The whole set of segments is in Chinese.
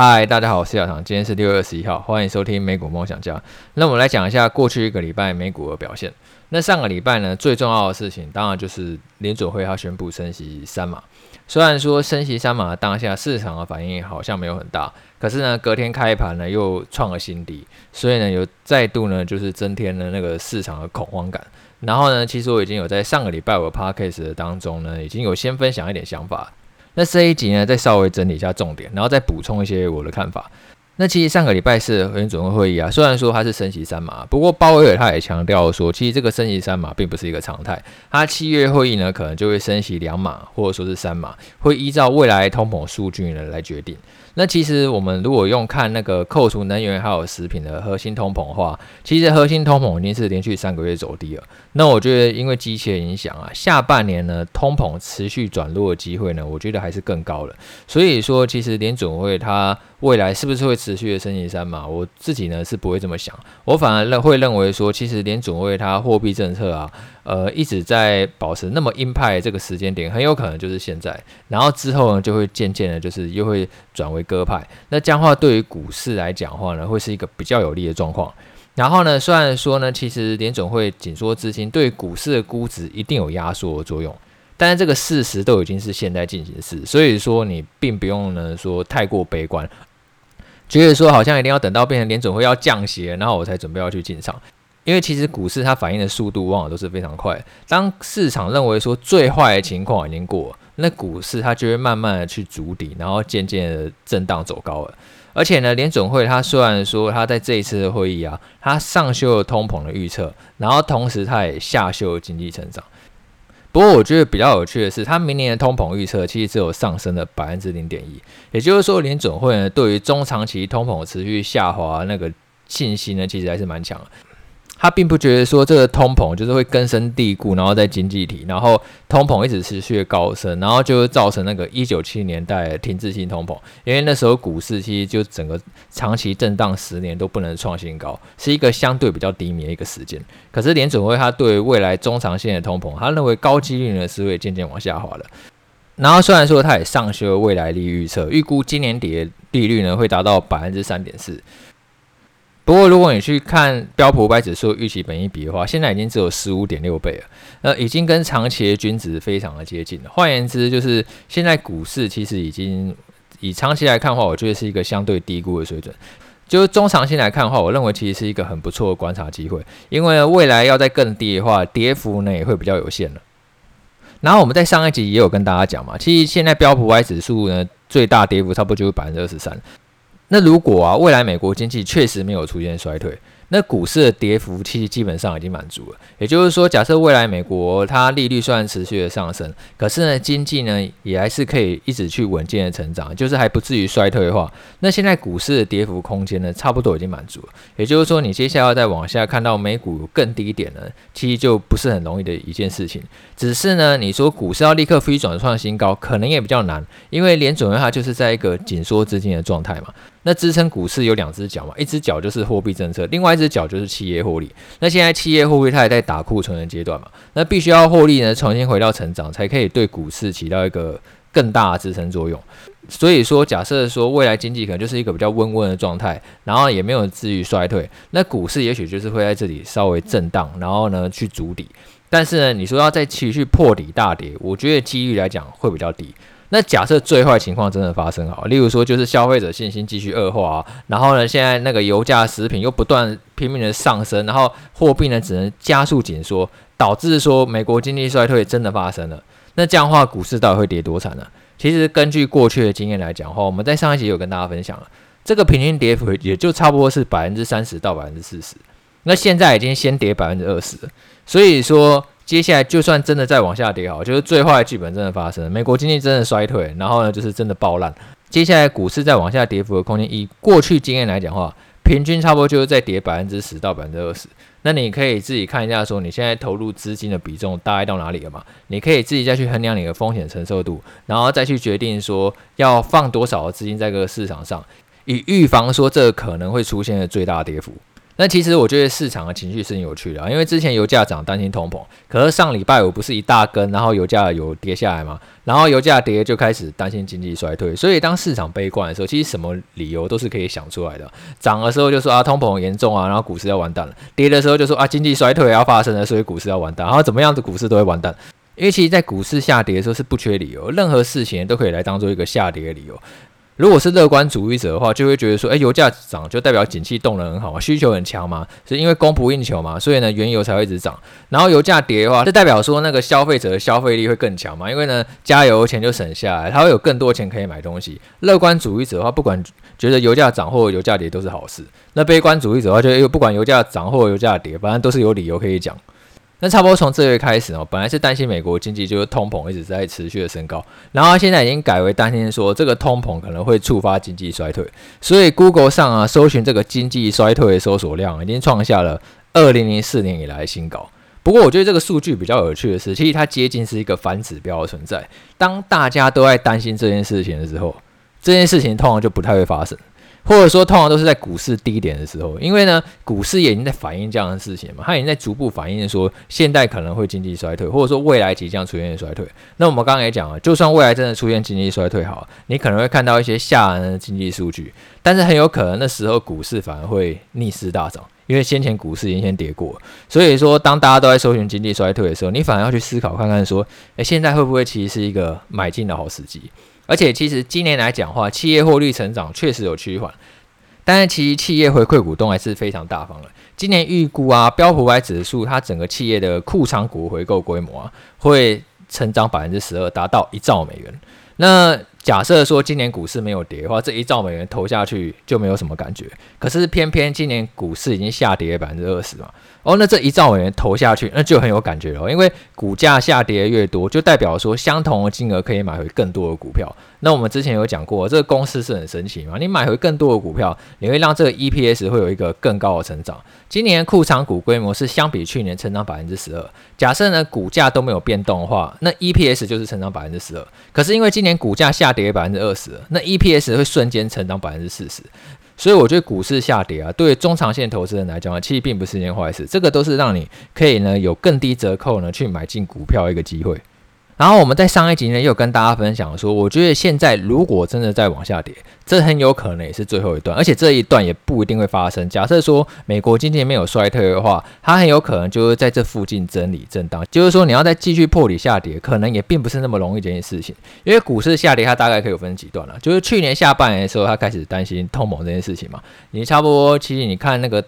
嗨，大家好，我是小唐，今天是六月二十一号，欢迎收听美股梦想家。那我们来讲一下过去一个礼拜美股的表现。那上个礼拜呢，最重要的事情当然就是联准会它宣布升息三码。虽然说升息三码当下市场的反应好像没有很大，可是呢，隔天开盘呢又创了新低，所以呢有再度呢就是增添了那个市场的恐慌感。然后呢，其实我已经有在上个礼拜我的 podcast 当中呢，已经有先分享一点想法。那这一集呢，再稍微整理一下重点，然后再补充一些我的看法。那其实上个礼拜四联准会会议啊，虽然说它是升息三码，不过鲍威尔他也强调说，其实这个升息三码并不是一个常态。他七月会议呢，可能就会升息两码，或者说是三码，会依照未来通膨数据呢来决定。那其实我们如果用看那个扣除能源还有食品的核心通膨的话，其实核心通膨已经是连续三个月走低了。那我觉得因为机器的影响啊，下半年呢通膨持续转弱的机会呢，我觉得还是更高了。所以说，其实联准会它未来是不是会持续的升息三嘛？我自己呢是不会这么想，我反而认会认为说，其实联准会它货币政策啊，呃一直在保持那么鹰派这个时间点，很有可能就是现在，然后之后呢就会渐渐的，就是又会转为鸽派。那这样的话对于股市来讲的话呢，会是一个比较有利的状况。然后呢，虽然说呢，其实联准会紧缩资金对股市的估值一定有压缩的作用。但是这个事实都已经是现在进行式，所以说你并不用呢说太过悲观，觉得说好像一定要等到变成联准会要降息，然后我才准备要去进场。因为其实股市它反应的速度往往都是非常快，当市场认为说最坏的情况已经过，那股市它就会慢慢的去筑底，然后渐渐的震荡走高了。而且呢，联准会它虽然说它在这一次的会议啊，它上修了通膨的预测，然后同时它也下修了经济成长。不过我觉得比较有趣的是，它明年的通膨预测其实只有上升了百分之零点一，也就是说，联准会呢对于中长期通膨持续下滑那个信心呢，其实还是蛮强的。他并不觉得说这个通膨就是会根深蒂固，然后在经济体，然后通膨一直持续的高升，然后就会造成那个一九七零年代的停滞性通膨。因为那时候股市其实就整个长期震荡十年都不能创新高，是一个相对比较低迷的一个时间。可是联准会他对未来中长线的通膨，他认为高几率呢是会渐渐往下滑的。然后虽然说他也上修未来利率预测，预估今年底的利率呢会达到百分之三点四。不过，如果你去看标普五百指数预期本益比的话，现在已经只有十五点六倍了，呃，已经跟长期的均值非常的接近了。换言之，就是现在股市其实已经以长期来看的话，我觉得是一个相对低估的水准。就是中长期来看的话，我认为其实是一个很不错的观察机会，因为未来要再更低的话，跌幅呢也会比较有限了。然后我们在上一集也有跟大家讲嘛，其实现在标普五百指数呢最大跌幅差不多就是百分之二十三。那如果啊，未来美国经济确实没有出现衰退，那股市的跌幅其实基本上已经满足了。也就是说，假设未来美国它利率虽然持续的上升，可是呢，经济呢也还是可以一直去稳健的成长，就是还不至于衰退的话，那现在股市的跌幅空间呢，差不多已经满足了。也就是说，你接下来要再往下看到美股更低点呢，其实就不是很容易的一件事情。只是呢，你说股市要立刻飞转创新高，可能也比较难，因为联准会它就是在一个紧缩资金的状态嘛。那支撑股市有两只脚嘛，一只脚就是货币政策，另外一只脚就是企业获利。那现在企业获利它还在打库存的阶段嘛，那必须要获利呢，重新回到成长，才可以对股市起到一个更大的支撑作用。所以说，假设说未来经济可能就是一个比较温温的状态，然后也没有至于衰退，那股市也许就是会在这里稍微震荡，然后呢去筑底。但是呢，你说要再继续破底大跌，我觉得机遇来讲会比较低。那假设最坏情况真的发生好，例如说就是消费者信心继续恶化啊，然后呢，现在那个油价、食品又不断拼命的上升，然后货币呢只能加速紧缩，导致说美国经济衰退真的发生了。那这样的话，股市到底会跌多惨呢？其实根据过去的经验来讲的话，我们在上一集有跟大家分享了，这个平均跌幅也就差不多是百分之三十到百分之四十。那现在已经先跌百分之二十，所以说。接下来就算真的再往下跌好，就是最坏的剧本真的发生，美国经济真的衰退，然后呢就是真的爆烂。接下来股市再往下跌幅的空间，以过去经验来讲话，平均差不多就是在跌百分之十到百分之二十。那你可以自己看一下，说你现在投入资金的比重大概到哪里了嘛？你可以自己再去衡量你的风险承受度，然后再去决定说要放多少的资金在这个市场上，以预防说这可能会出现的最大跌幅。那其实我觉得市场的情绪是很有趣的啊，因为之前油价涨担心通膨，可是上礼拜五不是一大根，然后油价有跌下来嘛，然后油价跌就开始担心经济衰退，所以当市场悲观的时候，其实什么理由都是可以想出来的。涨的时候就说啊通膨严重啊，然后股市要完蛋了；跌的时候就说啊经济衰退要发生了，所以股市要完蛋。然后怎么样子股市都会完蛋，因为其实，在股市下跌的时候是不缺理由，任何事情都可以来当做一个下跌的理由。如果是乐观主义者的话，就会觉得说，诶，油价涨就代表景气动能很好嘛，需求很强嘛，是因为供不应求嘛，所以呢，原油才会一直涨。然后油价跌的话，就代表说那个消费者的消费力会更强嘛，因为呢，加油钱就省下来，他会有更多钱可以买东西。乐观主义者的话，不管觉得油价涨或油价跌都是好事。那悲观主义者的话，就又不管油价涨或油价跌，反正都是有理由可以讲。那差不多从这月开始哦，本来是担心美国经济就是通膨一直在持续的升高，然后现在已经改为担心说这个通膨可能会触发经济衰退，所以 Google 上啊搜寻这个经济衰退的搜索量已经创下了二零零四年以来的新高。不过我觉得这个数据比较有趣的是，其实它接近是一个反指标的存在。当大家都在担心这件事情的时候，这件事情通常就不太会发生。或者说，通常都是在股市低点的时候，因为呢，股市也已经在反映这样的事情嘛，它已经在逐步反映说，现在可能会经济衰退，或者说未来即将出现衰退。那我们刚刚也讲了，就算未来真的出现经济衰退，好，你可能会看到一些吓人的经济数据，但是很有可能那时候股市反而会逆势大涨，因为先前股市已经先跌过。所以说，当大家都在搜寻经济衰退的时候，你反而要去思考看看说，诶，现在会不会其实是一个买进的好时机？而且其实今年来讲话，企业获利成长确实有趋缓，但是其实企业回馈股东还是非常大方的。今年预估啊，标普五百指数它整个企业的库藏股回购规模啊，会成长百分之十二，达到一兆美元。那假设说今年股市没有跌的话，这一兆美元投下去就没有什么感觉。可是偏偏今年股市已经下跌百分之二十嘛。哦，那这一兆美元投下去，那就很有感觉了。因为股价下跌越多，就代表说相同的金额可以买回更多的股票。那我们之前有讲过，这个公式是很神奇嘛。你买回更多的股票，你会让这个 EPS 会有一个更高的成长。今年库藏股规模是相比去年成长百分之十二。假设呢股价都没有变动的话，那 EPS 就是成长百分之十二。可是因为今年股价下下跌百分之二十，那 EPS 会瞬间成长百分之四十。所以我觉得股市下跌啊，对中长线投资人来讲啊，其实并不是一件坏事。这个都是让你可以呢有更低折扣呢去买进股票一个机会。然后我们在上一集呢，又跟大家分享说，我觉得现在如果真的再往下跌，这很有可能也是最后一段，而且这一段也不一定会发生。假设说美国经济没有衰退的话，它很有可能就是在这附近整理震荡，就是说你要再继续破底下跌，可能也并不是那么容易这件事情。因为股市下跌，它大概可以有分几段了，就是去年下半年的时候，它开始担心通膨这件事情嘛，你差不多其实你看那个。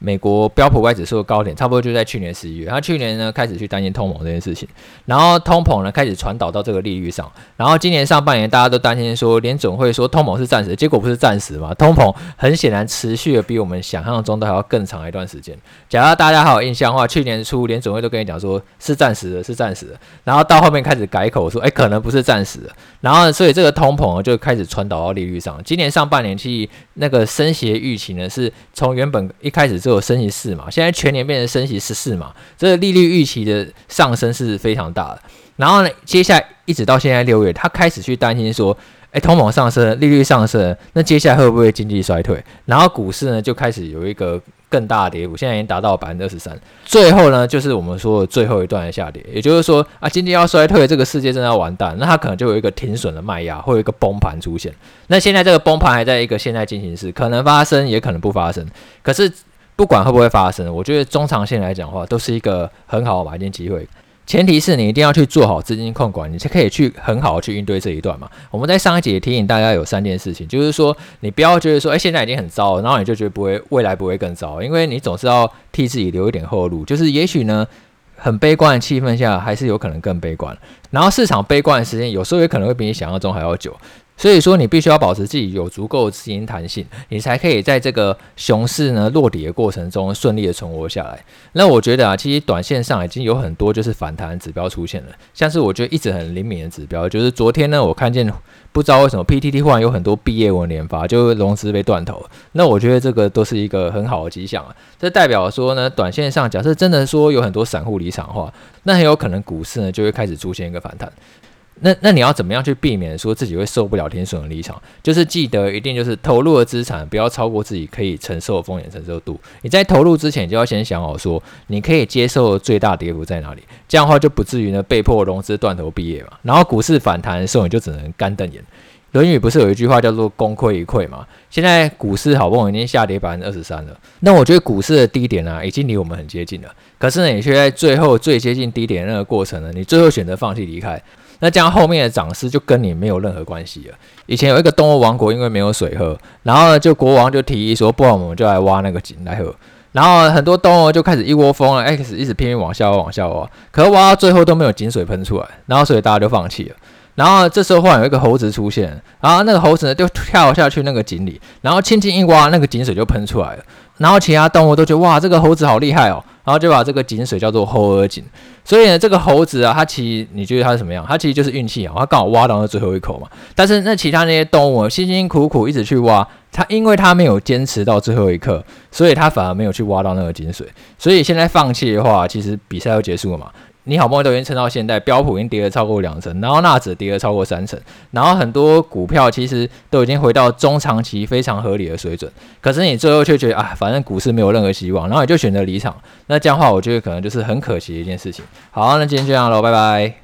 美国标普外指数的高点差不多就在去年十一月，他去年呢开始去担心通膨这件事情，然后通膨呢开始传导到这个利率上，然后今年上半年大家都担心说联总会说通膨是暂时，结果不是暂时嘛，通膨很显然持续的比我们想象中的还要更长一段时间。假如大家还有印象的话，去年初联总会都跟你讲说是暂时的，是暂时的，然后到后面开始改口说，哎，可能不是暂时的，然后所以这个通膨就开始传导到利率上。今年上半年去那个升息的预期呢，是从原本一开始就有升息四嘛，现在全年变成升息十四嘛，这个利率预期的上升是非常大的。然后呢，接下来一直到现在六月，他开始去担心说，诶，通膨上升，利率上升，那接下来会不会经济衰退？然后股市呢就开始有一个更大的跌幅，现在已经达到百分之二十三。最后呢，就是我们说的最后一段的下跌，也就是说啊，经济要衰退，这个世界真的要完蛋，那它可能就有一个停损的卖压，会有一个崩盘出现。那现在这个崩盘还在一个现在进行时，可能发生，也可能不发生。可是不管会不会发生，我觉得中长线来讲的话，都是一个很好的买进机会。前提是你一定要去做好资金控管，你才可以去很好的去应对这一段嘛。我们在上一集也提醒大家有三件事情，就是说你不要觉得说，哎，现在已经很糟，然后你就觉得不会，未来不会更糟，因为你总是要替自己留一点后路。就是也许呢，很悲观的气氛下，还是有可能更悲观。然后市场悲观的时间，有时候也可能会比你想象中还要久。所以说，你必须要保持自己有足够的资金弹性，你才可以在这个熊市呢落底的过程中顺利的存活下来。那我觉得啊，其实短线上已经有很多就是反弹指标出现了，像是我觉得一直很灵敏的指标，就是昨天呢，我看见不知道为什么 PTT 忽然有很多毕业文连发，就融资被断头。那我觉得这个都是一个很好的迹象啊，这代表说呢，短线上假设真的说有很多散户离场的话，那很有可能股市呢就会开始出现一个反弹。那那你要怎么样去避免说自己会受不了天损的离场？就是记得一定就是投入的资产不要超过自己可以承受的风险承受度。你在投入之前就要先想好说你可以接受最大跌幅在哪里，这样的话就不至于呢被迫融资断头毕业嘛。然后股市反弹的时候你就只能干瞪眼。《论语》不是有一句话叫做“功亏一篑”吗？现在股市好不容易已经下跌百分之二十三了，那我觉得股市的低点呢、已经离我们很接近了。可是呢，你却在最后最接近低点的那个过程呢，你最后选择放弃离开，那这样后面的涨势就跟你没有任何关系了。以前有一个动物王国，因为没有水喝，然后呢，就国王就提议说，不然我们就来挖那个井来喝。然后很多动物就开始一窝蜂了，X 一直拼命往下挖，往下挖，可是挖到最后都没有井水喷出来，然后所以大家就放弃了。然后这时候忽然有一个猴子出现，然后那个猴子呢就跳下去那个井里，然后轻轻一挖，那个井水就喷出来了。然后其他动物都觉得哇，这个猴子好厉害哦，然后就把这个井水叫做猴儿井。所以呢，这个猴子啊，它其实你觉得它是什么样？它其实就是运气好，它刚好挖到那最后一口嘛。但是那其他那些动物辛辛苦苦一直去挖，它因为它没有坚持到最后一刻，所以它反而没有去挖到那个井水。所以现在放弃的话，其实比赛要结束了嘛。你好不容易都已经撑到现在，标普已经跌了超过两成，然后纳指跌了超过三成，然后很多股票其实都已经回到中长期非常合理的水准，可是你最后却觉得啊，反正股市没有任何希望，然后你就选择离场，那这样的话，我觉得可能就是很可惜的一件事情。好，那今天就这样喽，拜拜。